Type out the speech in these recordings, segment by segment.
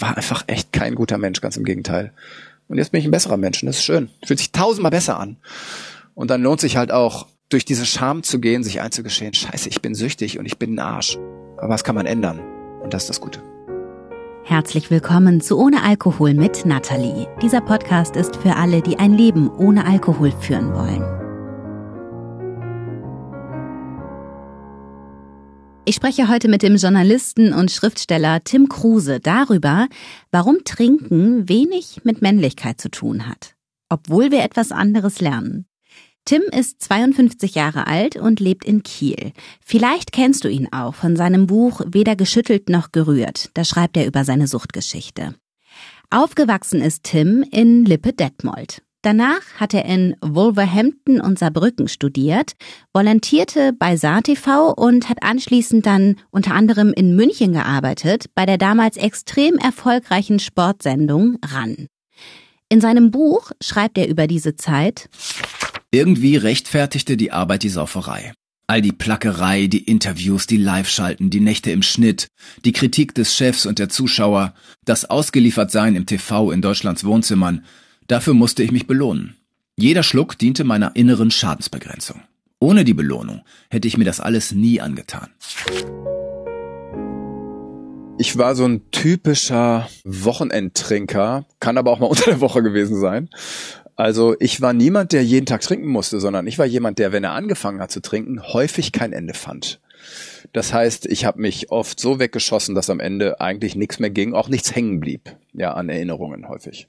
ich war einfach echt kein guter Mensch, ganz im Gegenteil. Und jetzt bin ich ein besserer Mensch und das ist schön. Fühlt sich tausendmal besser an. Und dann lohnt sich halt auch, durch diese Scham zu gehen, sich einzugestehen, scheiße, ich bin süchtig und ich bin ein Arsch. Aber was kann man ändern? Und das ist das Gute. Herzlich willkommen zu Ohne Alkohol mit Nathalie. Dieser Podcast ist für alle, die ein Leben ohne Alkohol führen wollen. Ich spreche heute mit dem Journalisten und Schriftsteller Tim Kruse darüber, warum Trinken wenig mit Männlichkeit zu tun hat, obwohl wir etwas anderes lernen. Tim ist 52 Jahre alt und lebt in Kiel. Vielleicht kennst du ihn auch von seinem Buch Weder geschüttelt noch gerührt. Da schreibt er über seine Suchtgeschichte. Aufgewachsen ist Tim in Lippe-Detmold. Danach hat er in Wolverhampton und Saarbrücken studiert, volontierte bei SaarTV und hat anschließend dann unter anderem in München gearbeitet, bei der damals extrem erfolgreichen Sportsendung RAN. In seinem Buch schreibt er über diese Zeit Irgendwie rechtfertigte die Arbeit die Sauferei. All die Plackerei, die Interviews, die Live-Schalten, die Nächte im Schnitt, die Kritik des Chefs und der Zuschauer, das Ausgeliefertsein im TV in Deutschlands Wohnzimmern, dafür musste ich mich belohnen. Jeder Schluck diente meiner inneren Schadensbegrenzung. Ohne die Belohnung hätte ich mir das alles nie angetan. Ich war so ein typischer Wochenendtrinker, kann aber auch mal unter der Woche gewesen sein. Also ich war niemand, der jeden Tag trinken musste, sondern ich war jemand, der, wenn er angefangen hat zu trinken, häufig kein Ende fand. Das heißt, ich habe mich oft so weggeschossen, dass am Ende eigentlich nichts mehr ging, auch nichts hängen blieb, ja, an Erinnerungen häufig.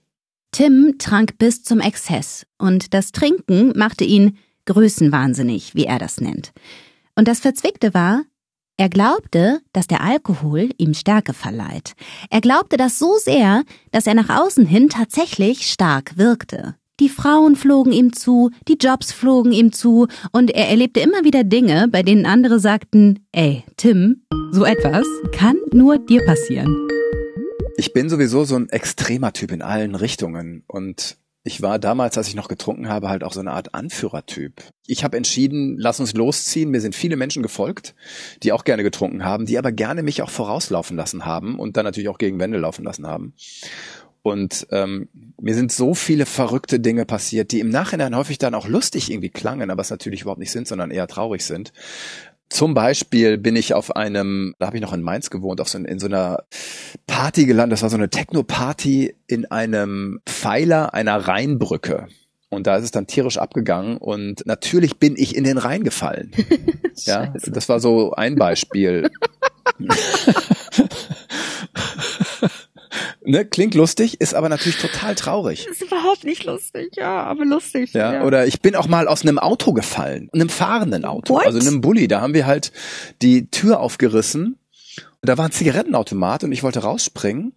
Tim trank bis zum Exzess und das Trinken machte ihn größenwahnsinnig, wie er das nennt. Und das Verzwickte war, er glaubte, dass der Alkohol ihm Stärke verleiht. Er glaubte das so sehr, dass er nach außen hin tatsächlich stark wirkte. Die Frauen flogen ihm zu, die Jobs flogen ihm zu, und er erlebte immer wieder Dinge, bei denen andere sagten, ey, Tim, so etwas kann nur dir passieren. Ich bin sowieso so ein extremer Typ in allen Richtungen und ich war damals, als ich noch getrunken habe, halt auch so eine Art Anführertyp. Ich habe entschieden, lass uns losziehen. Mir sind viele Menschen gefolgt, die auch gerne getrunken haben, die aber gerne mich auch vorauslaufen lassen haben und dann natürlich auch gegen Wände laufen lassen haben. Und ähm, mir sind so viele verrückte Dinge passiert, die im Nachhinein häufig dann auch lustig irgendwie klangen, aber es natürlich überhaupt nicht sind, sondern eher traurig sind. Zum Beispiel bin ich auf einem, da habe ich noch in Mainz gewohnt, auf so, in so einer Party gelandet. Das war so eine Techno-Party in einem Pfeiler einer Rheinbrücke. Und da ist es dann tierisch abgegangen und natürlich bin ich in den Rhein gefallen. ja, das war so ein Beispiel. ne, klingt lustig, ist aber natürlich total traurig. Das ist überhaupt nicht lustig, ja, aber lustig. Ja, ja. oder ich bin auch mal aus einem Auto gefallen, einem fahrenden Auto, What? also einem Bulli. Da haben wir halt die Tür aufgerissen. Da war ein Zigarettenautomat und ich wollte rausspringen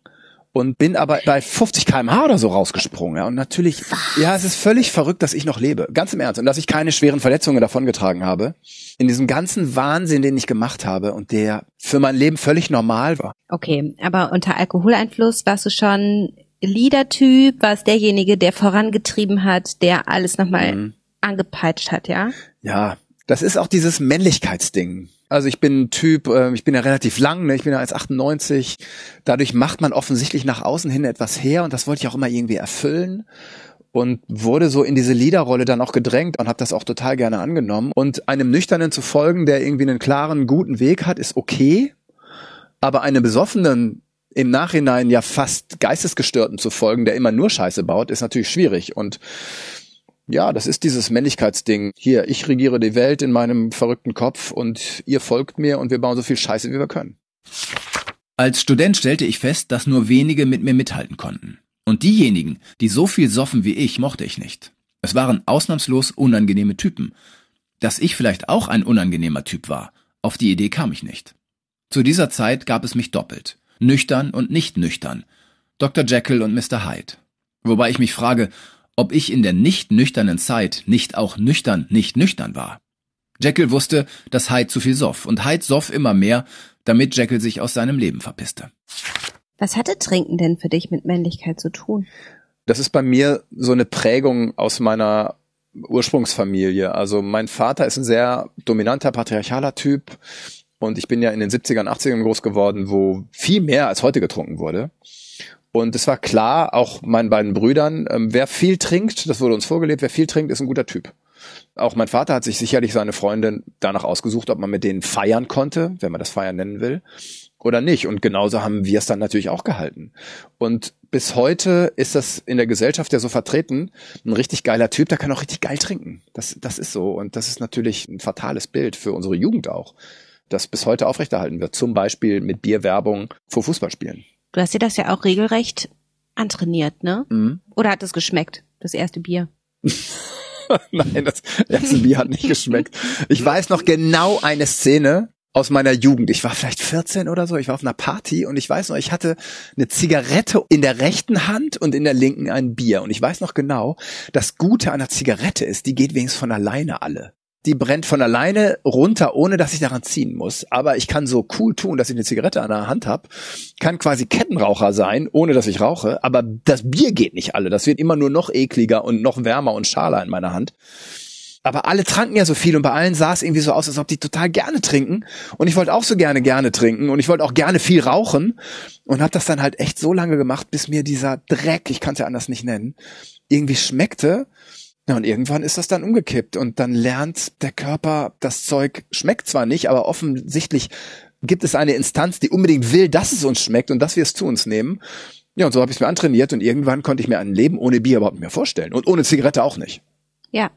und bin aber bei 50 kmh oder so rausgesprungen. Ja. Und natürlich, Was? ja, es ist völlig verrückt, dass ich noch lebe. Ganz im Ernst. Und dass ich keine schweren Verletzungen davongetragen habe. In diesem ganzen Wahnsinn, den ich gemacht habe und der für mein Leben völlig normal war. Okay, aber unter Alkoholeinfluss warst du schon Leader-Typ, warst derjenige, der vorangetrieben hat, der alles nochmal mhm. angepeitscht hat, ja? Ja, das ist auch dieses Männlichkeitsding. Also ich bin ein Typ, äh, ich bin ja relativ lang, ne? ich bin ja 1,98. Dadurch macht man offensichtlich nach außen hin etwas her und das wollte ich auch immer irgendwie erfüllen und wurde so in diese Leaderrolle dann auch gedrängt und habe das auch total gerne angenommen. Und einem Nüchternen zu folgen, der irgendwie einen klaren, guten Weg hat, ist okay. Aber einem Besoffenen im Nachhinein ja fast Geistesgestörten zu folgen, der immer nur Scheiße baut, ist natürlich schwierig. Und ja, das ist dieses Männlichkeitsding. Hier, ich regiere die Welt in meinem verrückten Kopf und ihr folgt mir und wir bauen so viel Scheiße, wie wir können. Als Student stellte ich fest, dass nur wenige mit mir mithalten konnten. Und diejenigen, die so viel soffen wie ich, mochte ich nicht. Es waren ausnahmslos unangenehme Typen. Dass ich vielleicht auch ein unangenehmer Typ war, auf die Idee kam ich nicht. Zu dieser Zeit gab es mich doppelt. Nüchtern und nicht nüchtern. Dr. Jekyll und Mr. Hyde. Wobei ich mich frage, ob ich in der nicht nüchternen Zeit nicht auch nüchtern nicht nüchtern war. Jekyll wusste, dass Hyde zu viel soff und Hyde soff immer mehr, damit Jekyll sich aus seinem Leben verpisste. Was hatte Trinken denn für dich mit Männlichkeit zu tun? Das ist bei mir so eine Prägung aus meiner Ursprungsfamilie. Also mein Vater ist ein sehr dominanter, patriarchaler Typ Und ich bin ja in den 70ern, 80ern groß geworden, wo viel mehr als heute getrunken wurde. Und es war klar, auch meinen beiden Brüdern, ähm, wer viel trinkt, das wurde uns vorgelebt, wer viel trinkt, ist ein guter Typ. Auch mein Vater hat sich sicherlich seine Freundin danach ausgesucht, ob man mit denen feiern konnte, wenn man das Feiern nennen will, oder nicht. Und genauso haben wir es dann natürlich auch gehalten. Und bis heute ist das in der Gesellschaft ja so vertreten, ein richtig geiler Typ, der kann auch richtig geil trinken. Das, das ist so. Und das ist natürlich ein fatales Bild für unsere Jugend auch, das bis heute aufrechterhalten wird. Zum Beispiel mit Bierwerbung vor Fußballspielen. Du hast dir das ja auch regelrecht antrainiert, ne? Mhm. Oder hat es geschmeckt, das erste Bier? Nein, das erste Bier hat nicht geschmeckt. Ich weiß noch genau eine Szene aus meiner Jugend. Ich war vielleicht 14 oder so. Ich war auf einer Party und ich weiß noch, ich hatte eine Zigarette in der rechten Hand und in der linken ein Bier. Und ich weiß noch genau, das Gute an einer Zigarette ist, die geht wenigstens von alleine alle die brennt von alleine runter, ohne dass ich daran ziehen muss. Aber ich kann so cool tun, dass ich eine Zigarette an der Hand habe, kann quasi Kettenraucher sein, ohne dass ich rauche. Aber das Bier geht nicht alle. Das wird immer nur noch ekliger und noch wärmer und schaler in meiner Hand. Aber alle tranken ja so viel und bei allen sah es irgendwie so aus, als ob die total gerne trinken. Und ich wollte auch so gerne gerne trinken und ich wollte auch gerne viel rauchen und habe das dann halt echt so lange gemacht, bis mir dieser Dreck, ich kann es ja anders nicht nennen, irgendwie schmeckte ja, und irgendwann ist das dann umgekippt und dann lernt der Körper, das Zeug schmeckt zwar nicht, aber offensichtlich gibt es eine Instanz, die unbedingt will, dass es uns schmeckt und dass wir es zu uns nehmen. Ja, und so habe ich es mir antrainiert und irgendwann konnte ich mir ein Leben ohne Bier überhaupt nicht mehr vorstellen und ohne Zigarette auch nicht. Ja.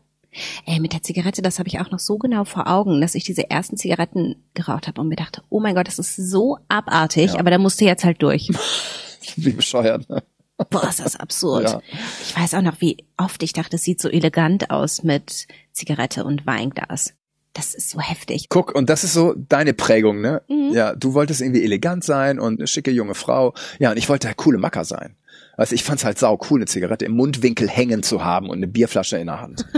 Ey, mit der Zigarette, das habe ich auch noch so genau vor Augen, dass ich diese ersten Zigaretten geraucht habe und mir dachte, oh mein Gott, das ist so abartig, Ja. aber da musste jetzt halt durch. Wie bescheuert. Ne? Boah, ist das absurd. Ja. Ich weiß auch noch, wie oft ich dachte, es sieht so elegant aus mit Zigarette und Weinglas. Das ist so heftig. Guck, und das ist so deine Prägung, ne? Mhm. Ja, du wolltest irgendwie elegant sein und eine schicke junge Frau. Ja, und ich wollte halt coole Macker sein. Also ich fand's halt sau cool, eine Zigarette im Mundwinkel hängen zu haben und eine Bierflasche in der Hand.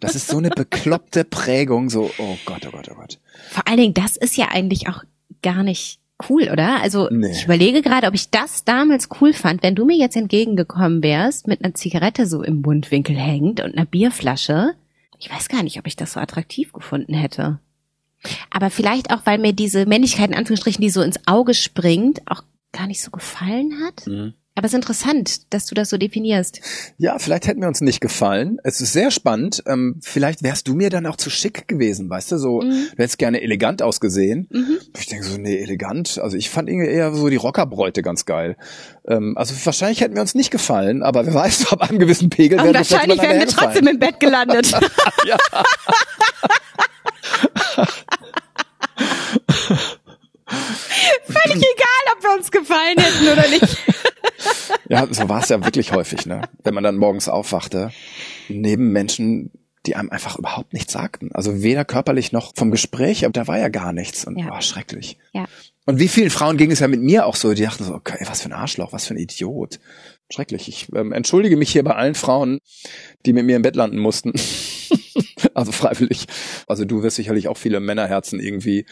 Das ist so eine bekloppte Prägung, so, oh Gott, oh Gott, oh Gott. Vor allen Dingen, das ist ja eigentlich auch gar nicht cool, oder? Also Nee. ich überlege gerade, ob ich das damals cool fand, wenn du mir jetzt entgegengekommen wärst mit einer Zigarette so im Mundwinkel hängend und einer Bierflasche. Ich weiß gar nicht, ob ich das so attraktiv gefunden hätte. Aber vielleicht auch, weil mir diese Männlichkeit in Anführungsstrichen, die so ins Auge springt, auch gar nicht so gefallen hat. Aber es ist interessant, dass du das so definierst. Ja, vielleicht hätten wir uns nicht gefallen. Es ist sehr spannend. Ähm, vielleicht wärst du mir dann auch zu schick gewesen, weißt du? So, Mhm. du hättest gerne elegant ausgesehen. Ich denke so, nee, elegant. Also ich fand irgendwie eher so die Rockerbräute ganz geil. Ähm, also wahrscheinlich hätten wir uns nicht gefallen, aber wer weiß, ab einem gewissen Pegel wären wir wahrscheinlich wären wir trotzdem im Bett gelandet. Ja. Völlig egal, ob wir uns gefallen hätten oder nicht. Ja, so war es ja wirklich häufig, ne? Wenn man dann morgens aufwachte, neben Menschen, die einem einfach überhaupt nichts sagten. Also weder körperlich noch vom Gespräch, aber da war ja gar nichts. Und Ja. war schrecklich. Ja. Und wie vielen Frauen ging es ja mit mir auch so, die dachten so, okay, was für ein Arschloch, was für ein Idiot. Schrecklich. Ich ähm, entschuldige mich hier bei allen Frauen, die mit mir im Bett landen mussten. Also freiwillig. Also du wirst sicherlich auch viele Männerherzen irgendwie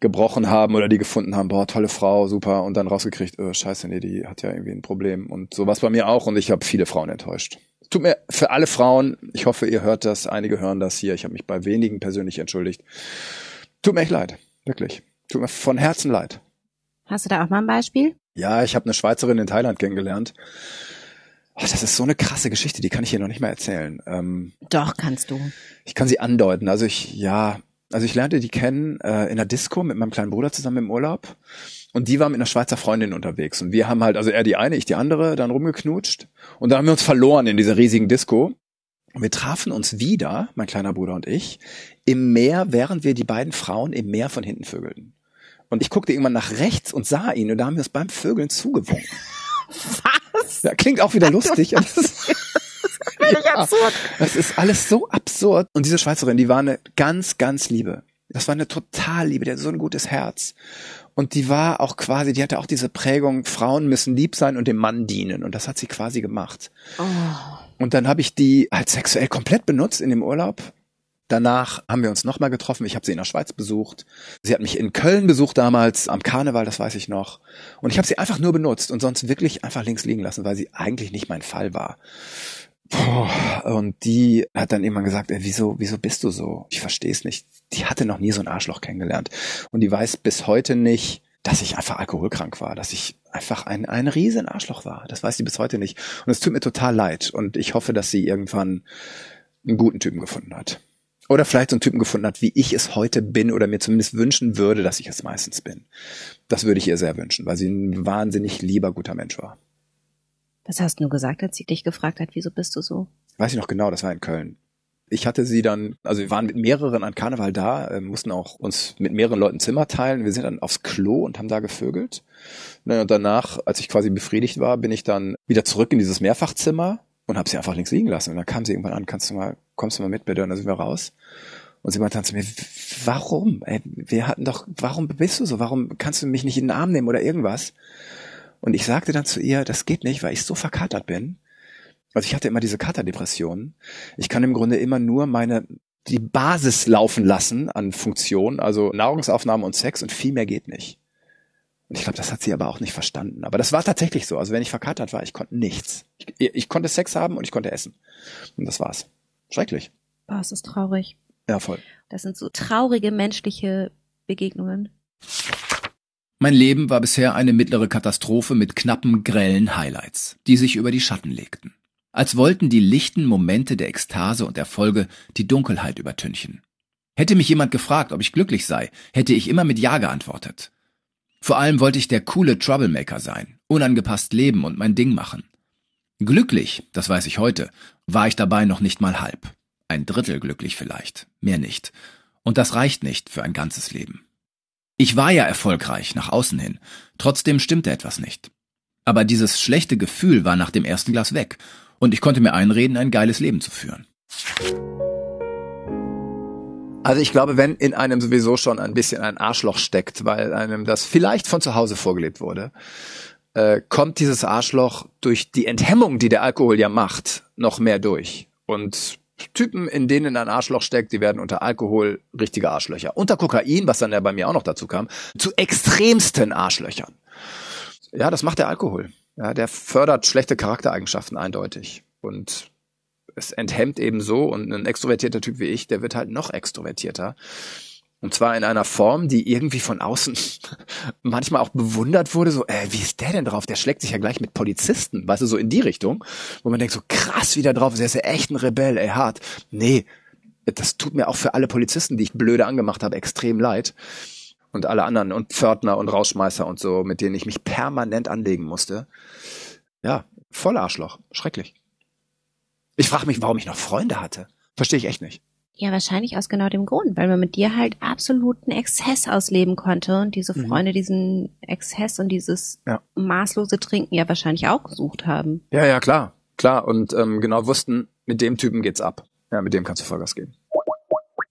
gebrochen haben oder die gefunden haben, boah, tolle Frau, super, und dann rausgekriegt, oh, scheiße, nee, die hat ja irgendwie ein Problem. Und so war es bei mir auch und ich habe viele Frauen enttäuscht. Tut mir für alle Frauen, ich hoffe, ihr hört das, einige hören das hier, ich habe mich bei wenigen persönlich entschuldigt. Tut mir echt leid, wirklich. Tut mir von Herzen leid. Hast du da auch mal ein Beispiel? Ja, ich habe eine Schweizerin in Thailand kennengelernt. Oh, das ist so eine krasse Geschichte, die kann ich hier noch nicht mal erzählen. Ähm, Doch, kannst du. ich kann sie andeuten. Also ich, ja, also ich lernte die kennen äh, in der Disco mit meinem kleinen Bruder zusammen im Urlaub. Und die war mit einer Schweizer Freundin unterwegs. Und wir haben halt, also er die eine, ich die andere, dann rumgeknutscht. Und dann haben wir uns verloren in dieser riesigen Disco. Und wir trafen uns wieder, mein kleiner Bruder und ich, im Meer, während wir die beiden Frauen im Meer von hinten vögelten. Und ich guckte irgendwann nach rechts und sah ihn und da haben wir uns beim Vögeln zugewunken. Was? Ja, klingt auch wieder lustig. das ist- absurd. das ist alles so absurd. Und diese Schweizerin, die war eine ganz, ganz liebe. Das war eine total liebe, die hat so ein gutes Herz. Und die war auch quasi, die hatte auch diese Prägung, Frauen müssen lieb sein und dem Mann dienen. Und das hat sie quasi gemacht. Oh. Und dann habe ich die halt sexuell komplett benutzt in dem Urlaub. Danach haben wir uns nochmal getroffen. Ich habe sie in der Schweiz besucht. Sie hat mich in Köln besucht damals am Karneval, das weiß ich noch. Und ich habe sie einfach nur benutzt und sonst wirklich einfach links liegen lassen, weil sie eigentlich nicht mein Fall war. Und die hat dann irgendwann gesagt, ey, wieso, wieso bist du so? Ich verstehe es nicht. Die hatte noch nie so ein Arschloch kennengelernt. Und die weiß bis heute nicht, dass ich einfach alkoholkrank war, dass ich einfach ein, ein riesen Arschloch war. Das weiß sie bis heute nicht. Und es tut mir total leid. Und ich hoffe, dass sie irgendwann einen guten Typen gefunden hat. Oder vielleicht so einen Typen gefunden hat, wie ich es heute bin oder mir zumindest wünschen würde, dass ich es meistens bin. Das würde ich ihr sehr wünschen, weil sie ein wahnsinnig lieber, guter Mensch war. Was hast du gesagt, als sie dich gefragt hat, wieso bist du so? Weiß ich noch genau, das war in Köln. Ich hatte sie dann, also wir waren mit mehreren an Karneval da, äh, mussten auch uns mit mehreren Leuten Zimmer teilen. Wir sind dann aufs Klo und haben da gevögelt. Und danach, als ich quasi befriedigt war, bin ich dann wieder zurück in dieses Mehrfachzimmer und habe sie einfach links liegen lassen. Und dann kam sie irgendwann an, kannst du mal, kommst du mal mit bitte? Und dann sind wir raus. Und sie meinte dann zu mir, warum? Ey, wir hatten doch, warum bist du so? Warum kannst du mich nicht in den Arm nehmen oder irgendwas? Und ich sagte dann zu ihr, das geht nicht, weil ich so verkatert bin. Also ich hatte immer diese Katerdepressionen. Ich kann im Grunde immer nur meine die Basis laufen lassen an Funktionen, also Nahrungsaufnahme und Sex und viel mehr geht nicht. Und ich glaube, das hat sie aber auch nicht verstanden. Aber das war tatsächlich so. Also wenn ich verkatert war, ich konnte nichts. Ich, ich konnte Sex haben und ich konnte essen. Und das war's. Schrecklich. Boah, es ist traurig. Ja, voll. Das sind so traurige menschliche Begegnungen. Mein Leben war bisher eine mittlere Katastrophe mit knappen, grellen Highlights, die sich über die Schatten legten. Als wollten die lichten Momente der Ekstase und Erfolge die Dunkelheit übertünchen. Hätte mich jemand gefragt, ob ich glücklich sei, hätte ich immer mit Ja geantwortet. Vor allem wollte ich der coole Troublemaker sein, unangepasst leben und mein Ding machen. Glücklich, das weiß ich heute, war ich dabei noch nicht mal halb. Ein Drittel glücklich vielleicht, mehr nicht. Und das reicht nicht für ein ganzes Leben. Ich war ja erfolgreich nach außen hin, trotzdem stimmte etwas nicht. Aber dieses schlechte Gefühl war nach dem ersten Glas weg, und ich konnte mir einreden, ein geiles Leben zu führen. Also ich glaube, wenn in einem sowieso schon ein bisschen ein Arschloch steckt, weil einem das vielleicht von zu Hause vorgelebt wurde, äh, kommt dieses Arschloch durch die Enthemmung, die der Alkohol ja macht, noch mehr durch. Und Typen, in denen ein Arschloch steckt, die werden unter Alkohol richtige Arschlöcher. Unter Kokain, was dann ja bei mir auch noch dazu kam, zu extremsten Arschlöchern. Ja, das macht der Alkohol. Ja, der fördert schlechte Charaktereigenschaften eindeutig. Und es enthemmt eben so und ein extrovertierter Typ wie ich, der wird halt noch extrovertierter. Und zwar in einer Form, die irgendwie von außen manchmal auch bewundert wurde, so, äh, wie ist der denn drauf? Der schlägt sich ja gleich mit Polizisten, weißt du, so in die Richtung, wo man denkt, so krass, wie der drauf ist, der ist ja echt ein Rebell, ey, hart. Nee, das tut mir auch für alle Polizisten, die ich blöde angemacht habe, extrem leid. Und alle anderen und Pförtner und Rausschmeißer und so, mit denen ich mich permanent anlegen musste. Ja, voll Arschloch. Schrecklich. Ich frage mich, warum ich noch Freunde hatte. Verstehe ich echt nicht. Ja, wahrscheinlich aus genau dem Grund, weil man mit dir halt absoluten Exzess ausleben konnte und diese mhm. Freunde mhm. diesen Exzess und dieses ja. maßlose Trinken ja wahrscheinlich auch gesucht haben. Ja, ja, klar, klar und ähm, genau wussten, mit dem Typen geht's ab. Ja, mit dem kannst du Vollgas geben.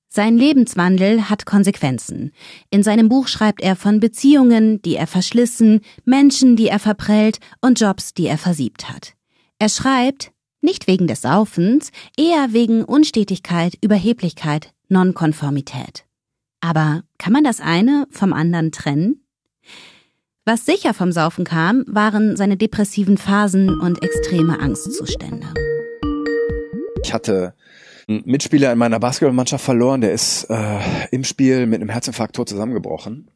Sein Lebenswandel hat Konsequenzen. In seinem Buch schreibt er von Beziehungen, die er verschlissen, Menschen, die er verprellt und Jobs, die er versiebt hat. Er schreibt, nicht wegen des Saufens, eher wegen Unstetigkeit, Überheblichkeit, Nonkonformität. Aber kann man das eine vom anderen trennen? Was sicher vom Saufen kam, waren seine depressiven Phasen und extreme Angstzustände. Ich hatte einen Mitspieler in meiner Basketballmannschaft verloren, der ist äh, im Spiel mit einem Herzinfarkt zusammengebrochen.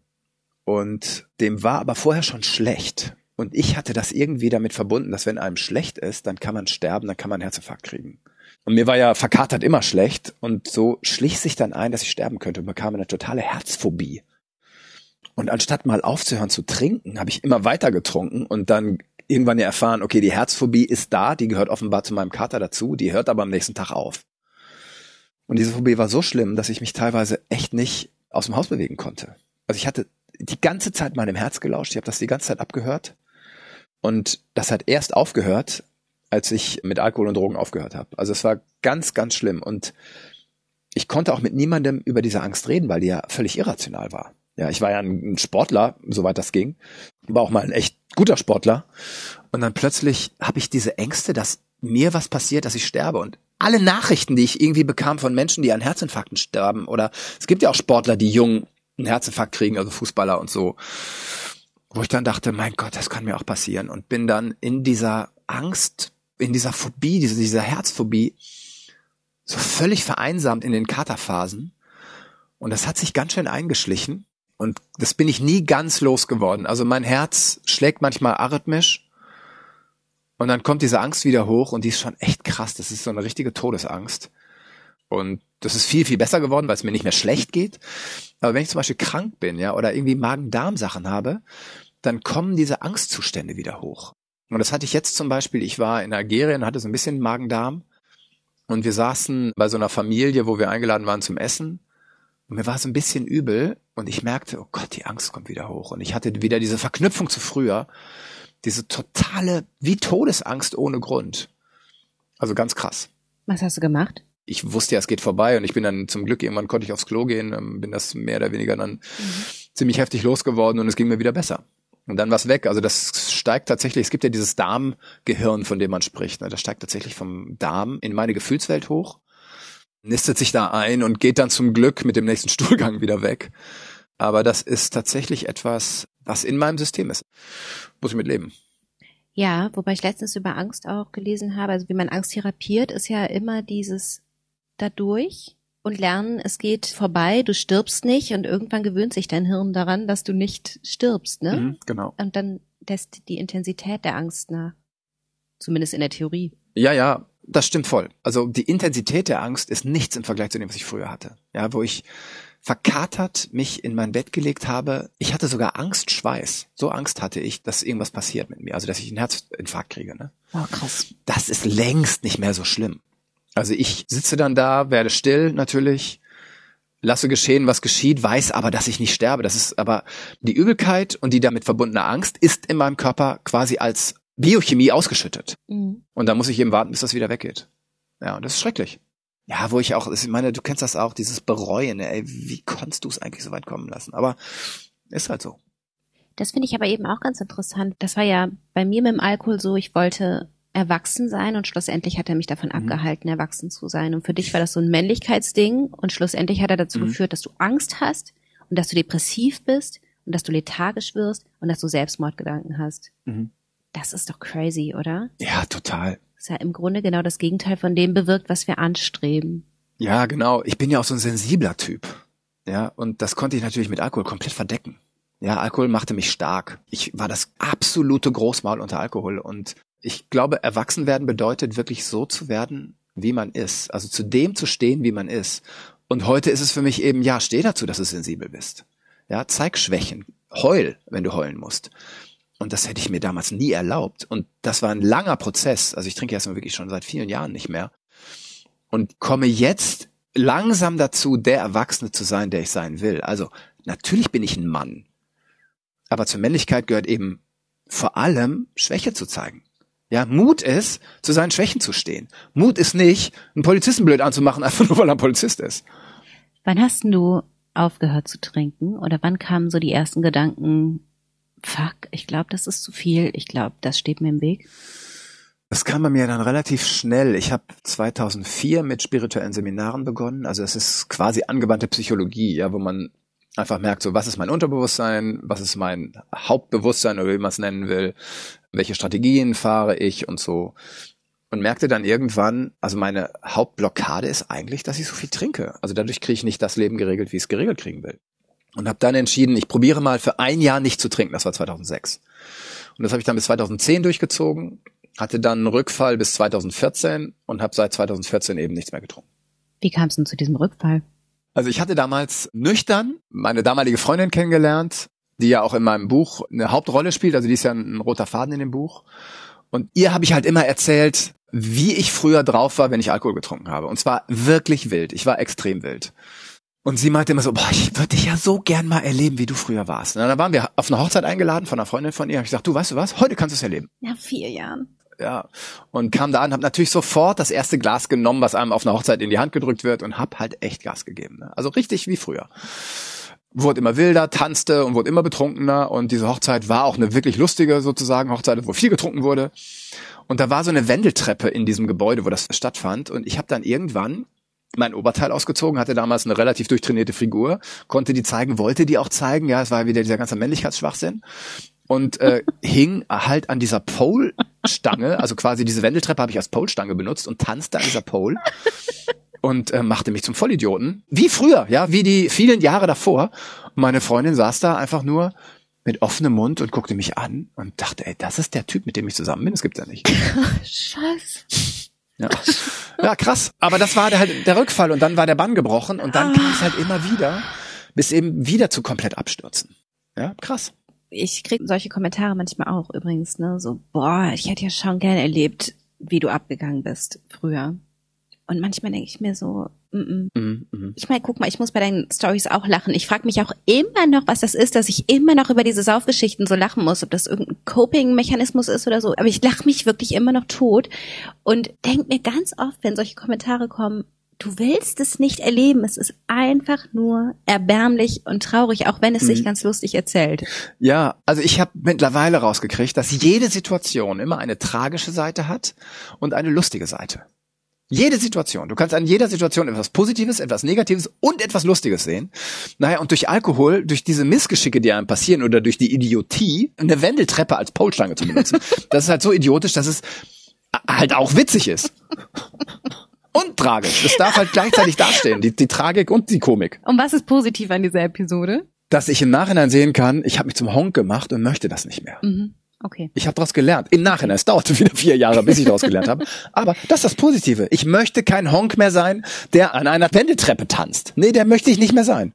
Und dem war aber vorher schon schlecht. Und ich hatte das irgendwie damit verbunden, dass wenn einem schlecht ist, dann kann man sterben, dann kann man einen Herzinfarkt kriegen. Und mir war ja verkatert immer schlecht und so schlich sich dann ein, dass ich sterben könnte und bekam eine totale Herzphobie. Und anstatt mal aufzuhören zu trinken, habe ich immer weiter getrunken und dann irgendwann ja erfahren, okay, die Herzphobie ist da, die gehört offenbar zu meinem Kater dazu, die hört aber am nächsten Tag auf. Und diese Phobie war so schlimm, dass ich mich teilweise echt nicht aus dem Haus bewegen konnte. Also ich hatte die ganze Zeit meinem Herz gelauscht, ich habe das die ganze Zeit abgehört und das hat erst aufgehört, als ich mit Alkohol und Drogen aufgehört habe. Also es war ganz, ganz schlimm. Und ich konnte auch mit niemandem über diese Angst reden, weil die ja völlig irrational war. Ja, ich war ja ein Sportler, soweit das ging. War auch mal ein echt guter Sportler. Und dann plötzlich habe ich diese Ängste, dass mir was passiert, dass ich sterbe. Und alle Nachrichten, die ich irgendwie bekam von Menschen, die an Herzinfarkten sterben, oder es gibt ja auch Sportler, die jung einen Herzinfarkt kriegen, also Fußballer und so wo ich dann dachte, mein Gott, das kann mir auch passieren und bin dann in dieser Angst in dieser Phobie, diese, dieser Herzphobie, so völlig vereinsamt in den Katerphasen. Und das hat sich ganz schön eingeschlichen. Und das bin ich nie ganz losgeworden. Also mein Herz schlägt manchmal arrhythmisch. Und dann kommt diese Angst wieder hoch und die ist schon echt krass. Das ist so eine richtige Todesangst. Und das ist viel, viel besser geworden, weil es mir nicht mehr schlecht geht. Aber wenn ich zum Beispiel krank bin, ja, oder irgendwie Magen-Darm-Sachen habe, dann kommen diese Angstzustände wieder hoch. Und das hatte ich jetzt zum Beispiel, ich war in Algerien, hatte so ein bisschen Magen-Darm und wir saßen bei so einer Familie, wo wir eingeladen waren zum Essen und mir war so ein bisschen übel und ich merkte, oh Gott, die Angst kommt wieder hoch und ich hatte wieder diese Verknüpfung zu früher, diese totale, wie Todesangst ohne Grund. Also ganz krass. Was hast du gemacht? Ich wusste ja, es geht vorbei und ich bin dann zum Glück, irgendwann konnte ich aufs Klo gehen, ähm, bin das mehr oder weniger dann mhm. ziemlich heftig losgeworden und es ging mir wieder besser. Und dann war's weg. Also das steigt tatsächlich, es gibt ja dieses Darmgehirn, von dem man spricht. Ne? Das steigt tatsächlich vom Darm in meine Gefühlswelt hoch, nistet sich da ein und geht dann zum Glück mit dem nächsten Stuhlgang wieder weg. Aber das ist tatsächlich etwas, was in meinem System ist. Muss ich mit leben. Ja, wobei ich letztens über Angst auch gelesen habe, also wie man Angst therapiert, ist ja immer dieses dadurch und lernen, es geht vorbei, du stirbst nicht und irgendwann gewöhnt sich dein Hirn daran, dass du nicht stirbst, ne? Mhm, genau. Und dann lässt die Intensität der Angst nach. Zumindest in der Theorie. Ja, ja, das stimmt voll. Also die Intensität der Angst ist nichts im Vergleich zu dem, was ich früher hatte. Ja, wo ich verkatert mich in mein Bett gelegt habe. Ich hatte sogar Angstschweiß. So Angst hatte ich, dass irgendwas passiert mit mir. Also, dass ich einen Herzinfarkt kriege. Ne? Oh, krass. Das ist längst nicht mehr so schlimm. Also ich sitze dann da, werde still natürlich, lasse geschehen, was geschieht, weiß aber, dass ich nicht sterbe. Das ist aber die Übelkeit und die damit verbundene Angst ist in meinem Körper quasi als Biochemie ausgeschüttet. Mhm. Und da muss ich eben warten, bis das wieder weggeht. Ja, und das ist schrecklich. Ja, wo ich auch, ich meine, du kennst das auch, dieses Bereuen, ey, wie konntest du es eigentlich so weit kommen lassen? Aber ist halt so. Das finde ich aber eben auch ganz interessant. Das war ja bei mir mit dem Alkohol so, ich wollte erwachsen sein und schlussendlich hat er mich davon mhm. abgehalten, erwachsen zu sein. Und für dich war das so ein Männlichkeitsding und schlussendlich hat er dazu mhm. geführt, dass du Angst hast und dass du depressiv bist und dass du lethargisch wirst und dass du Selbstmordgedanken hast. Mhm. Das ist doch crazy, oder? Ja, total. Das ist ja im Grunde genau das Gegenteil von dem bewirkt, was wir anstreben. Ja, genau. Ich bin ja auch so ein sensibler Typ. Ja, und das konnte ich natürlich mit Alkohol komplett verdecken. Ja, Alkohol machte mich stark. Ich war das absolute Großmaul unter Alkohol und ich glaube, erwachsen werden bedeutet wirklich so zu werden, wie man ist. Also zu dem zu stehen, wie man ist. Und heute ist es für mich eben, ja, steh dazu, dass du sensibel bist. Ja, zeig Schwächen. Heul, wenn du heulen musst. Und das hätte ich mir damals nie erlaubt. Und das war ein langer Prozess. Also ich trinke erstmal wirklich schon seit vielen Jahren nicht mehr. Und komme jetzt langsam dazu, der Erwachsene zu sein, der ich sein will. Also natürlich bin ich ein Mann. Aber zur Männlichkeit gehört eben vor allem Schwäche zu zeigen. Ja, Mut ist, zu seinen Schwächen zu stehen. Mut ist nicht, einen Polizisten blöd anzumachen, einfach nur weil er ein Polizist ist. Wann hast du aufgehört zu trinken? Oder wann kamen so die ersten Gedanken, fuck, ich glaube, das ist zu viel, ich glaube, das steht mir im Weg? Das kam bei mir dann relativ schnell. Ich habe 2004 mit spirituellen Seminaren begonnen. Also es ist quasi angewandte Psychologie, ja, wo man einfach merkt, so was ist mein Unterbewusstsein, was ist mein Hauptbewusstsein oder wie man es nennen will, welche Strategien fahre ich und so. Und merkte dann irgendwann, also meine Hauptblockade ist eigentlich, dass ich so viel trinke. Also dadurch kriege ich nicht das Leben geregelt, wie ich es geregelt kriegen will. Und habe dann entschieden, ich probiere mal für ein Jahr nicht zu trinken. Das war 2006. Und das habe ich dann bis 2010 durchgezogen, hatte dann einen Rückfall bis 2014 und habe seit 2014 eben nichts mehr getrunken. Wie kam es denn zu diesem Rückfall? Also ich hatte damals nüchtern meine damalige Freundin kennengelernt die ja auch in meinem Buch eine Hauptrolle spielt, also die ist ja ein roter Faden in dem Buch. Und ihr habe ich halt immer erzählt, wie ich früher drauf war, wenn ich Alkohol getrunken habe. Und zwar wirklich wild. Ich war extrem wild. Und sie meinte immer so, boah, ich würde dich ja so gern mal erleben, wie du früher warst. Und dann waren wir auf eine Hochzeit eingeladen von einer Freundin von ihr. Hab ich gesagt, du weißt du was, heute kannst du es erleben. Ja, vier Jahren. Ja. Und kam da an, habe natürlich sofort das erste Glas genommen, was einem auf einer Hochzeit in die Hand gedrückt wird und hab halt echt Gas gegeben. Ne? Also richtig wie früher wurde immer wilder, tanzte und wurde immer betrunkener. Und diese Hochzeit war auch eine wirklich lustige sozusagen Hochzeit, wo viel getrunken wurde. Und da war so eine Wendeltreppe in diesem Gebäude, wo das stattfand. Und ich habe dann irgendwann mein Oberteil ausgezogen, hatte damals eine relativ durchtrainierte Figur, konnte die zeigen, wollte die auch zeigen, ja, es war wieder dieser ganze Männlichkeitsschwachsinn. Und äh, hing halt an dieser Pole-Stange, also quasi diese Wendeltreppe habe ich als Pole-Stange benutzt und tanzte an dieser Pole und äh, machte mich zum Vollidioten. Wie früher, ja, wie die vielen Jahre davor. Und meine Freundin saß da einfach nur mit offenem Mund und guckte mich an und dachte, ey, das ist der Typ, mit dem ich zusammen bin. Das gibt's ja nicht. Scheiße. Ja. ja, krass. Aber das war der, halt der Rückfall und dann war der Bann gebrochen und dann kam es halt immer wieder, bis eben wieder zu komplett abstürzen. Ja, krass. Ich kriege solche Kommentare manchmal auch übrigens, ne? So, boah, ich hätte ja schon gerne erlebt, wie du abgegangen bist früher. Und manchmal denke ich mir so, mm -mm. Mhm, mhm. ich meine, guck mal, ich muss bei deinen Stories auch lachen. Ich frage mich auch immer noch, was das ist, dass ich immer noch über diese Saufgeschichten so lachen muss, ob das irgendein Coping-Mechanismus ist oder so. Aber ich lache mich wirklich immer noch tot und denk mir ganz oft, wenn solche Kommentare kommen, du willst es nicht erleben. Es ist einfach nur erbärmlich und traurig, auch wenn es sich Mhm. ganz lustig erzählt. Ja, also ich habe mittlerweile rausgekriegt, dass jede Situation immer eine tragische Seite hat und eine lustige Seite. Jede Situation. Du kannst an jeder Situation etwas Positives, etwas Negatives und etwas Lustiges sehen. Naja, und durch Alkohol, durch diese Missgeschicke, die einem passieren oder durch die Idiotie, eine Wendeltreppe als Polstange zu benutzen, das ist halt so idiotisch, dass es halt auch witzig ist. Und tragisch. Das darf halt gleichzeitig dastehen. Die, die Tragik und die Komik. Und was ist positiv an dieser Episode? Dass ich im Nachhinein sehen kann, ich habe mich zum Honk gemacht und möchte das nicht mehr. Mhm. Okay. Ich habe daraus gelernt. Im Nachhinein. Es dauerte wieder vier Jahre, bis ich daraus gelernt habe. Aber das ist das Positive. Ich möchte kein Honk mehr sein, der an einer Wendeltreppe tanzt. Nee, der möchte ich nicht mehr sein.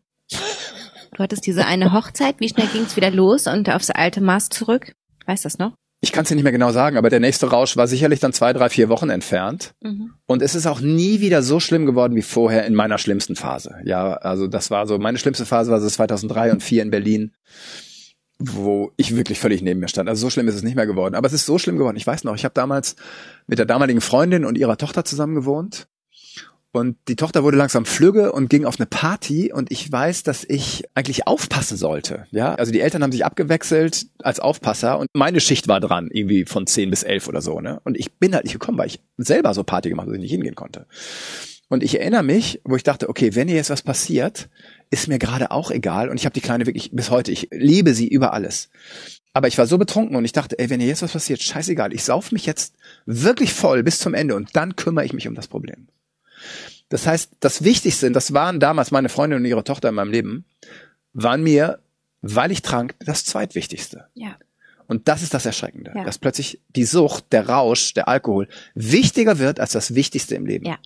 Du hattest diese eine Hochzeit. Wie schnell ging es wieder los und aufs alte Maß zurück? Weißt du das noch? Ich kann es dir nicht mehr genau sagen, aber der nächste Rausch war sicherlich dann zwei, drei, vier Wochen entfernt. Mhm. Und es ist auch nie wieder so schlimm geworden wie vorher in meiner schlimmsten Phase. Ja, also das war so, meine schlimmste Phase war so 2003 und 4 in Berlin, wo ich wirklich völlig neben mir stand. Also so schlimm ist es nicht mehr geworden. Aber es ist so schlimm geworden. Ich weiß noch, ich habe damals mit der damaligen Freundin und ihrer Tochter zusammen gewohnt. Und die Tochter wurde langsam flügge und ging auf eine Party und ich weiß, dass ich eigentlich aufpassen sollte. Ja, also die Eltern haben sich abgewechselt als Aufpasser und meine Schicht war dran, irgendwie von 10 bis 11 oder so, ne? Und ich bin halt nicht gekommen, weil ich selber so Party gemacht habe, dass ich nicht hingehen konnte. Und ich erinnere mich, wo ich dachte, okay, wenn hier jetzt was passiert, ist mir gerade auch egal. Und ich habe die Kleine wirklich bis heute, ich liebe sie über alles. Aber ich war so betrunken und ich dachte, ey, wenn hier jetzt was passiert, scheißegal, ich sauf mich jetzt wirklich voll bis zum Ende und dann kümmere ich mich um das Problem. Das heißt, das Wichtigste, das waren damals meine Freundin und ihre Tochter in meinem Leben, waren mir, weil ich trank, das Zweitwichtigste. Ja. Und das ist das Erschreckende, Ja. dass plötzlich die Sucht, der Rausch, der Alkohol wichtiger wird als das Wichtigste im Leben. Ja.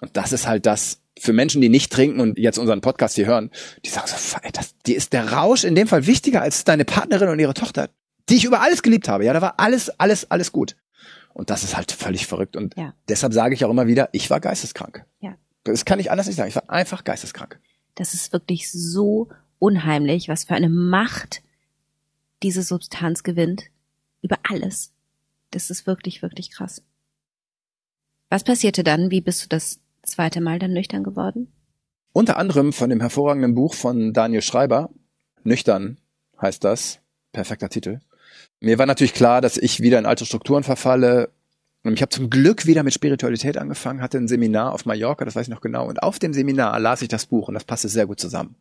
Und das ist halt das für Menschen, die nicht trinken und jetzt unseren Podcast hier hören, die sagen so, ey, das, die ist der Rausch in dem Fall wichtiger als deine Partnerin und ihre Tochter, die ich über alles geliebt habe. Ja, da war alles, alles, alles gut. Und das ist halt völlig verrückt. Und Ja. deshalb sage ich auch immer wieder, ich war geisteskrank. Ja. Das kann ich anders nicht sagen. Ich war einfach geisteskrank. Das ist wirklich so unheimlich, was für eine Macht diese Substanz gewinnt. Über alles. Das ist wirklich, wirklich krass. Was passierte dann? Wie bist du das zweite Mal dann nüchtern geworden? Unter anderem von dem hervorragenden Buch von Daniel Schreiber, Nüchtern heißt das, perfekter Titel. Mir war natürlich klar, dass ich wieder in alte Strukturen verfalle. Und ich habe zum Glück wieder mit Spiritualität angefangen, hatte ein Seminar auf Mallorca, das weiß ich noch genau. Und auf dem Seminar las ich das Buch und das passte sehr gut zusammen.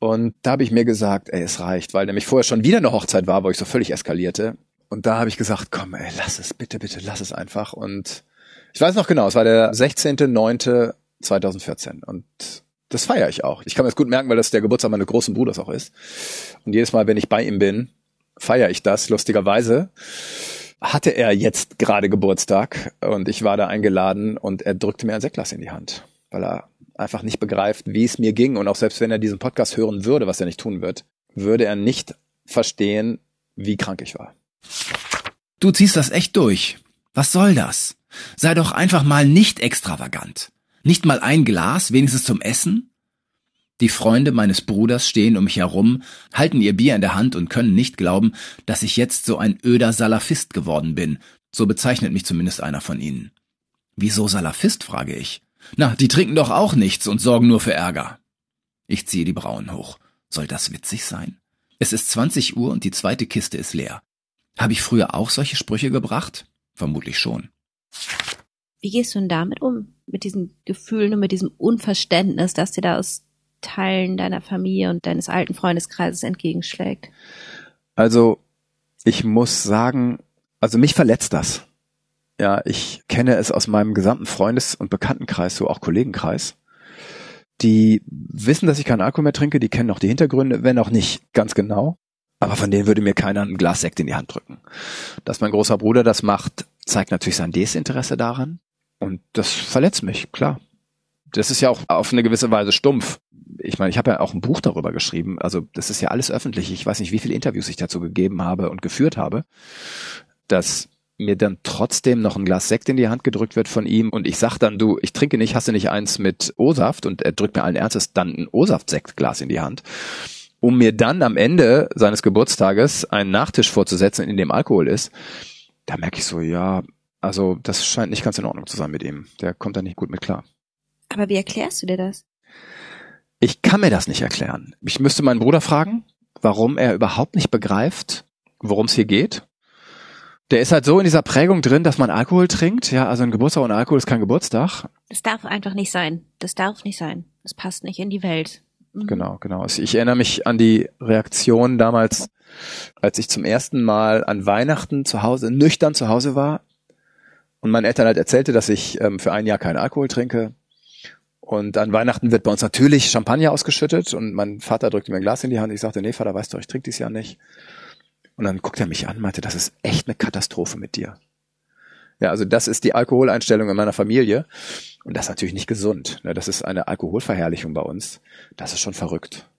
Und da habe ich mir gesagt, ey, es reicht, weil nämlich vorher schon wieder eine Hochzeit war, wo ich so völlig eskalierte. Und da habe ich gesagt, komm, ey, lass es, bitte, bitte, lass es einfach. Und ich weiß noch genau, es war der 16.09.2014 und das feiere ich auch. Ich kann mir das gut merken, weil das der Geburtstag meines großen Bruders auch ist. Und jedes Mal, wenn ich bei ihm bin, feiere ich das. Lustigerweise hatte er jetzt gerade Geburtstag und ich war da eingeladen und er drückte mir ein Sektglas in die Hand, weil er einfach nicht begreift, wie es mir ging. Und auch selbst wenn er diesen Podcast hören würde, was er nicht tun wird, würde er nicht verstehen, wie krank ich war. Du ziehst das echt durch. Was soll das? Sei doch einfach mal nicht extravagant. Nicht mal ein Glas, wenigstens zum Essen? Die Freunde meines Bruders stehen um mich herum, halten ihr Bier in der Hand und können nicht glauben, dass ich jetzt so ein öder Salafist geworden bin. So bezeichnet mich zumindest einer von ihnen. Wieso Salafist, frage ich. Na, die trinken doch auch nichts und sorgen nur für Ärger. Ich ziehe die Brauen hoch. Soll das witzig sein? Es ist 20 Uhr und die zweite Kiste ist leer. Habe ich früher auch solche Sprüche gebracht? Vermutlich schon. Wie gehst du denn damit um? Mit diesen Gefühlen und mit diesem Unverständnis, das dir da aus Teilen deiner Familie und deines alten Freundeskreises entgegenschlägt? Also ich muss sagen, also mich verletzt das. Ja, ich kenne es aus meinem gesamten Freundes- und Bekanntenkreis, so auch Kollegenkreis. Die wissen, dass ich keinen Alkohol mehr trinke, die kennen auch die Hintergründe, wenn auch nicht ganz genau. Aber von denen würde mir keiner ein Glas Sekt in die Hand drücken. Dass mein großer Bruder das macht, zeigt natürlich sein Desinteresse daran. Und das verletzt mich, klar. Das ist ja auch auf eine gewisse Weise stumpf. Ich meine, ich habe ja auch ein Buch darüber geschrieben. Also das ist ja alles öffentlich. Ich weiß nicht, wie viele Interviews ich dazu gegeben habe und geführt habe, dass mir dann trotzdem noch ein Glas Sekt in die Hand gedrückt wird von ihm und ich sag dann, du, ich trinke nicht, hast du nicht eins mit O-Saft und er drückt mir allen Ernstes dann ein O-Saft-Sektglas in die Hand, um mir dann am Ende seines Geburtstages einen Nachtisch vorzusetzen, in dem Alkohol ist, da merke ich so, ja, also das scheint nicht ganz in Ordnung zu sein mit ihm. Der kommt da nicht gut mit klar. Aber wie erklärst du dir das? Ich kann mir das nicht erklären. Ich müsste meinen Bruder fragen, warum er überhaupt nicht begreift, worum es hier geht der ist halt so in dieser Prägung drin, dass man Alkohol trinkt. Ja, also ein Geburtstag ohne Alkohol ist kein Geburtstag. Das darf einfach nicht sein. Das darf nicht sein. Das passt nicht in die Welt. Mhm. Genau, genau. Also ich erinnere mich an die Reaktion damals, als ich zum ersten Mal an Weihnachten zu Hause, nüchtern zu Hause war und mein Eltern halt erzählte, dass ich ähm, für ein Jahr keinen Alkohol trinke. Und an Weihnachten wird bei uns natürlich Champagner ausgeschüttet und mein Vater drückte mir ein Glas in die Hand. Ich sagte, nee, Vater, weißt du, ich trinke dies Jahr nicht. Und dann guckt er mich an, meinte, das ist echt eine Katastrophe mit dir. Ja, also das ist die Alkoholeinstellung in meiner Familie. Und das ist natürlich nicht gesund. Ne? Das ist eine Alkoholverherrlichung bei uns. Das ist schon verrückt.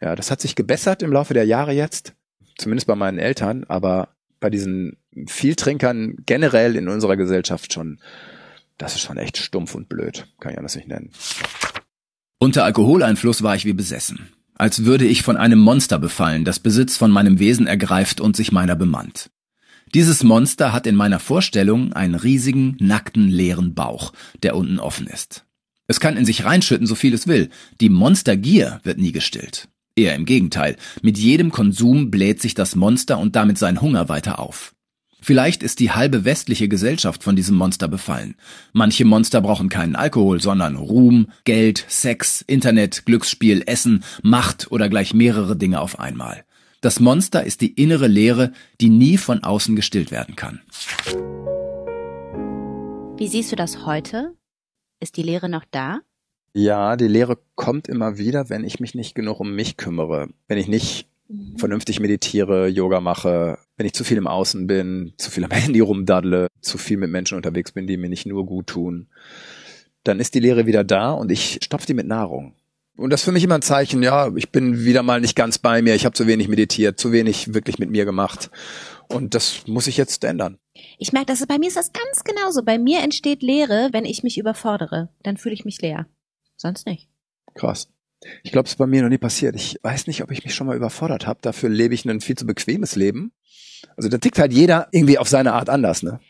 Ja, das hat sich gebessert im Laufe der Jahre jetzt. Zumindest bei meinen Eltern. Aber bei diesen Vieltrinkern generell in unserer Gesellschaft schon, das ist schon echt stumpf und blöd. Kann ich anders nicht nennen. Unter Alkoholeinfluss war ich wie besessen als würde ich von einem Monster befallen, das Besitz von meinem Wesen ergreift und sich meiner bemannt. Dieses Monster hat in meiner Vorstellung einen riesigen, nackten, leeren Bauch, der unten offen ist. Es kann in sich reinschütten, so viel es will. Die Monstergier wird nie gestillt. Eher im Gegenteil. Mit jedem Konsum bläht sich das Monster und damit sein Hunger weiter auf. Vielleicht ist die halbe westliche Gesellschaft von diesem Monster befallen. Manche Monster brauchen keinen Alkohol, sondern Ruhm, Geld, Sex, Internet, Glücksspiel, Essen, Macht oder gleich mehrere Dinge auf einmal. Das Monster ist die innere Leere, die nie von außen gestillt werden kann. Wie siehst du das heute? Ist die Leere noch da? Ja, die Leere kommt immer wieder, wenn ich mich nicht genug um mich kümmere. Wenn ich nicht mhm. vernünftig meditiere, Yoga mache, wenn ich zu viel im Außen bin, zu viel am Handy rumdaddle, zu viel mit Menschen unterwegs bin, die mir nicht nur gut tun, dann ist die Leere wieder da und ich stopfe die mit Nahrung. Und das ist für mich immer ein Zeichen, ja, ich bin wieder mal nicht ganz bei mir, ich habe zu wenig meditiert, zu wenig wirklich mit mir gemacht. Und das muss ich jetzt ändern. Ich merke, dass bei mir ist das ganz genauso. Bei mir entsteht Leere, wenn ich mich überfordere. Dann fühle ich mich leer. Sonst nicht. Krass. Ich glaube, es ist bei mir noch nie passiert. Ich weiß nicht, ob ich mich schon mal überfordert habe. Dafür lebe ich ein viel zu bequemes Leben. Also da tickt halt jeder irgendwie auf seine Art anders, ne?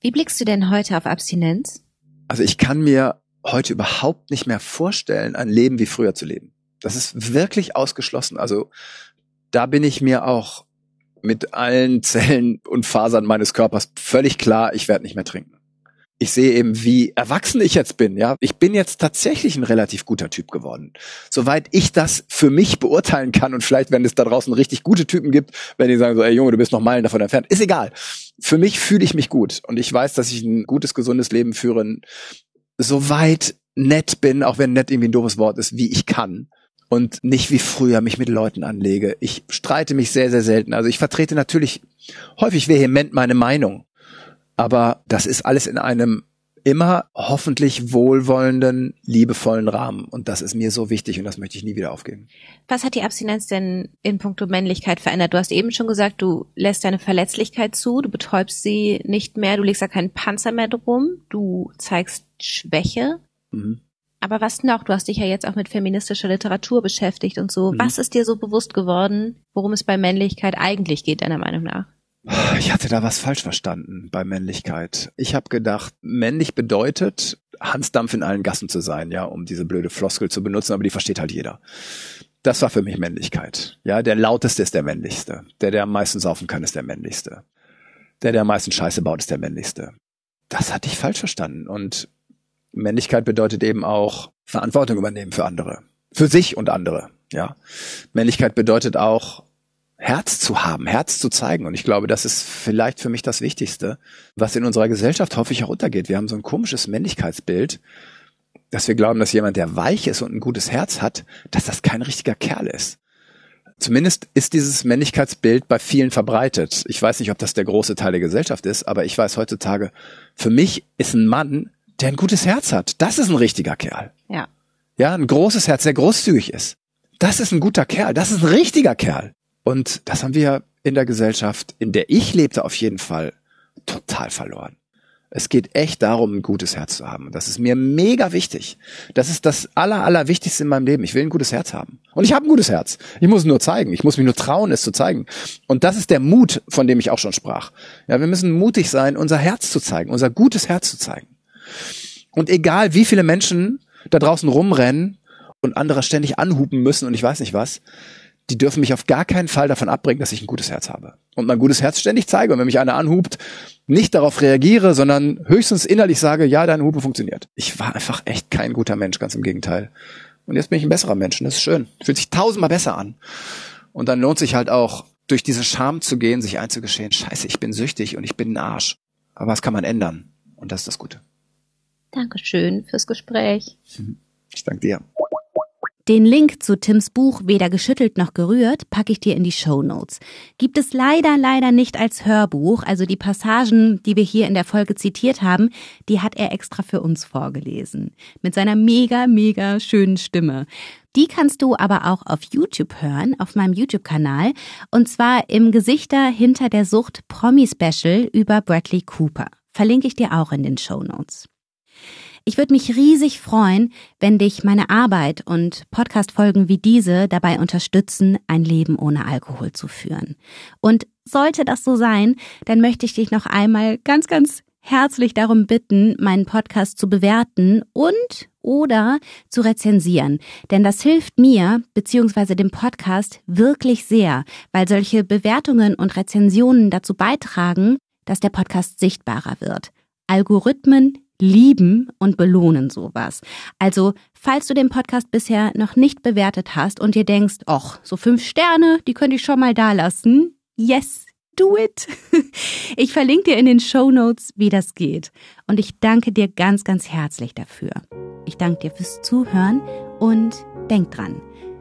Wie blickst du denn heute auf Abstinenz? Also ich kann mir heute überhaupt nicht mehr vorstellen, ein Leben wie früher zu leben. Das ist wirklich ausgeschlossen. Also da bin ich mir auch mit allen Zellen und Fasern meines Körpers völlig klar, ich werde nicht mehr trinken ich sehe eben, wie erwachsen ich jetzt bin. Ja, ich bin jetzt tatsächlich ein relativ guter Typ geworden. Soweit ich das für mich beurteilen kann und vielleicht, wenn es da draußen richtig gute Typen gibt, wenn die sagen so, ey Junge, du bist noch Meilen davon entfernt, ist egal. Für mich fühle ich mich gut und ich weiß, dass ich ein gutes, gesundes Leben führen, soweit nett bin, auch wenn nett irgendwie ein doofes Wort ist, wie ich kann und nicht wie früher mich mit Leuten anlege. Ich streite mich sehr, sehr selten. Also ich vertrete natürlich häufig vehement meine Meinung aber das ist alles in einem immer hoffentlich wohlwollenden, liebevollen Rahmen. Und das ist mir so wichtig und das möchte ich nie wieder aufgeben. Was hat die Abstinenz denn in puncto Männlichkeit verändert? Du hast eben schon gesagt, du lässt deine Verletzlichkeit zu, du betäubst sie nicht mehr, du legst da keinen Panzer mehr drum, du zeigst Schwäche. Mhm. Aber was noch? Du hast dich ja jetzt auch mit feministischer Literatur beschäftigt und so. Mhm. Was ist dir so bewusst geworden, worum es bei Männlichkeit eigentlich geht, deiner Meinung nach? Ich hatte da was falsch verstanden bei Männlichkeit. Ich habe gedacht, männlich bedeutet, Hansdampf in allen Gassen zu sein, ja, um diese blöde Floskel zu benutzen, aber die versteht halt jeder. Das war für mich Männlichkeit. Ja, der lauteste ist der männlichste. Der, der am meisten saufen kann, ist der männlichste. Der, der am meisten Scheiße baut, ist der männlichste. Das hatte ich falsch verstanden. Und Männlichkeit bedeutet eben auch Verantwortung übernehmen für andere. Für sich und andere, ja. Männlichkeit bedeutet auch Herz zu haben, Herz zu zeigen. Und ich glaube, das ist vielleicht für mich das Wichtigste, was in unserer Gesellschaft häufig auch untergeht. Wir haben so ein komisches Männlichkeitsbild, dass wir glauben, dass jemand, der weich ist und ein gutes Herz hat, dass das kein richtiger Kerl ist. Zumindest ist dieses Männlichkeitsbild bei vielen verbreitet. Ich weiß nicht, ob das der große Teil der Gesellschaft ist, aber ich weiß heutzutage, für mich ist ein Mann, der ein gutes Herz hat. Das ist ein richtiger Kerl. Ja. Ja, ein großes Herz, der großzügig ist. Das ist ein guter Kerl. Das ist ein richtiger Kerl. Und das haben wir in der Gesellschaft, in der ich lebte, auf jeden Fall total verloren. Es geht echt darum, ein gutes Herz zu haben. Das ist mir mega wichtig. Das ist das aller, aller Wichtigste in meinem Leben. Ich will ein gutes Herz haben. Und ich habe ein gutes Herz. Ich muss es nur zeigen. Ich muss mich nur trauen, es zu zeigen. Und das ist der Mut, von dem ich auch schon sprach. Ja, wir müssen mutig sein, unser Herz zu zeigen, unser gutes Herz zu zeigen. Und egal, wie viele Menschen da draußen rumrennen und andere ständig anhupen müssen und ich weiß nicht was, die dürfen mich auf gar keinen Fall davon abbringen, dass ich ein gutes Herz habe. Und mein gutes Herz ständig zeige. Und wenn mich einer anhupt, nicht darauf reagiere, sondern höchstens innerlich sage, ja, deine Hupe funktioniert. Ich war einfach echt kein guter Mensch, ganz im Gegenteil. Und jetzt bin ich ein besserer Mensch und das ist schön. Fühlt sich tausendmal besser an. Und dann lohnt sich halt auch, durch diese Scham zu gehen, sich einzugestehen, scheiße, ich bin süchtig und ich bin ein Arsch. Aber das kann man ändern. Und das ist das Gute. Dankeschön fürs Gespräch. Ich danke dir. Den Link zu Tims Buch Weder geschüttelt noch gerührt packe ich dir in die Show Notes. Gibt es leider, leider nicht als Hörbuch. Also die Passagen, die wir hier in der Folge zitiert haben, die hat er extra für uns vorgelesen. Mit seiner mega, mega schönen Stimme. Die kannst du aber auch auf YouTube hören, auf meinem YouTube-Kanal. Und zwar im Gesichter hinter der Sucht Promi Special über Bradley Cooper. Verlinke ich dir auch in den Show Notes. Ich würde mich riesig freuen, wenn dich meine Arbeit und Podcast-Folgen wie diese dabei unterstützen, ein Leben ohne Alkohol zu führen. Und sollte das so sein, dann möchte ich dich noch einmal ganz, ganz herzlich darum bitten, meinen Podcast zu bewerten und oder zu rezensieren. Denn das hilft mir bzw. dem Podcast wirklich sehr, weil solche Bewertungen und Rezensionen dazu beitragen, dass der Podcast sichtbarer wird. Algorithmen lieben und belohnen sowas. Also, falls du den Podcast bisher noch nicht bewertet hast und dir denkst, ach, so fünf Sterne, die könnte ich schon mal da lassen. Yes, do it. Ich verlinke dir in den Show Notes, wie das geht. Und ich danke dir ganz, ganz herzlich dafür. Ich danke dir fürs Zuhören und denk dran.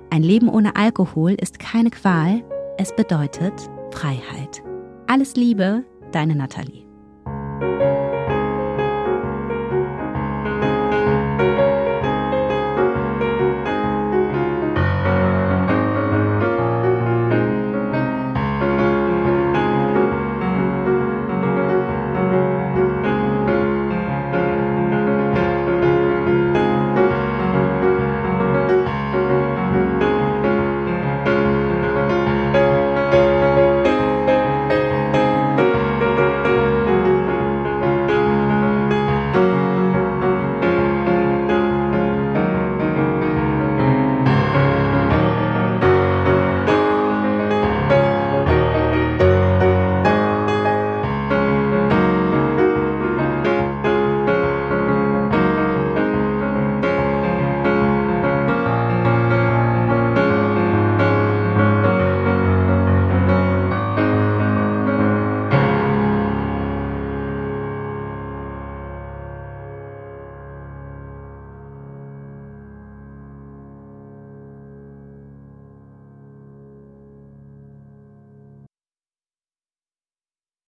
Ein Leben ohne Alkohol ist keine Qual. Es bedeutet Freiheit. Alles Liebe, deine Nathalie.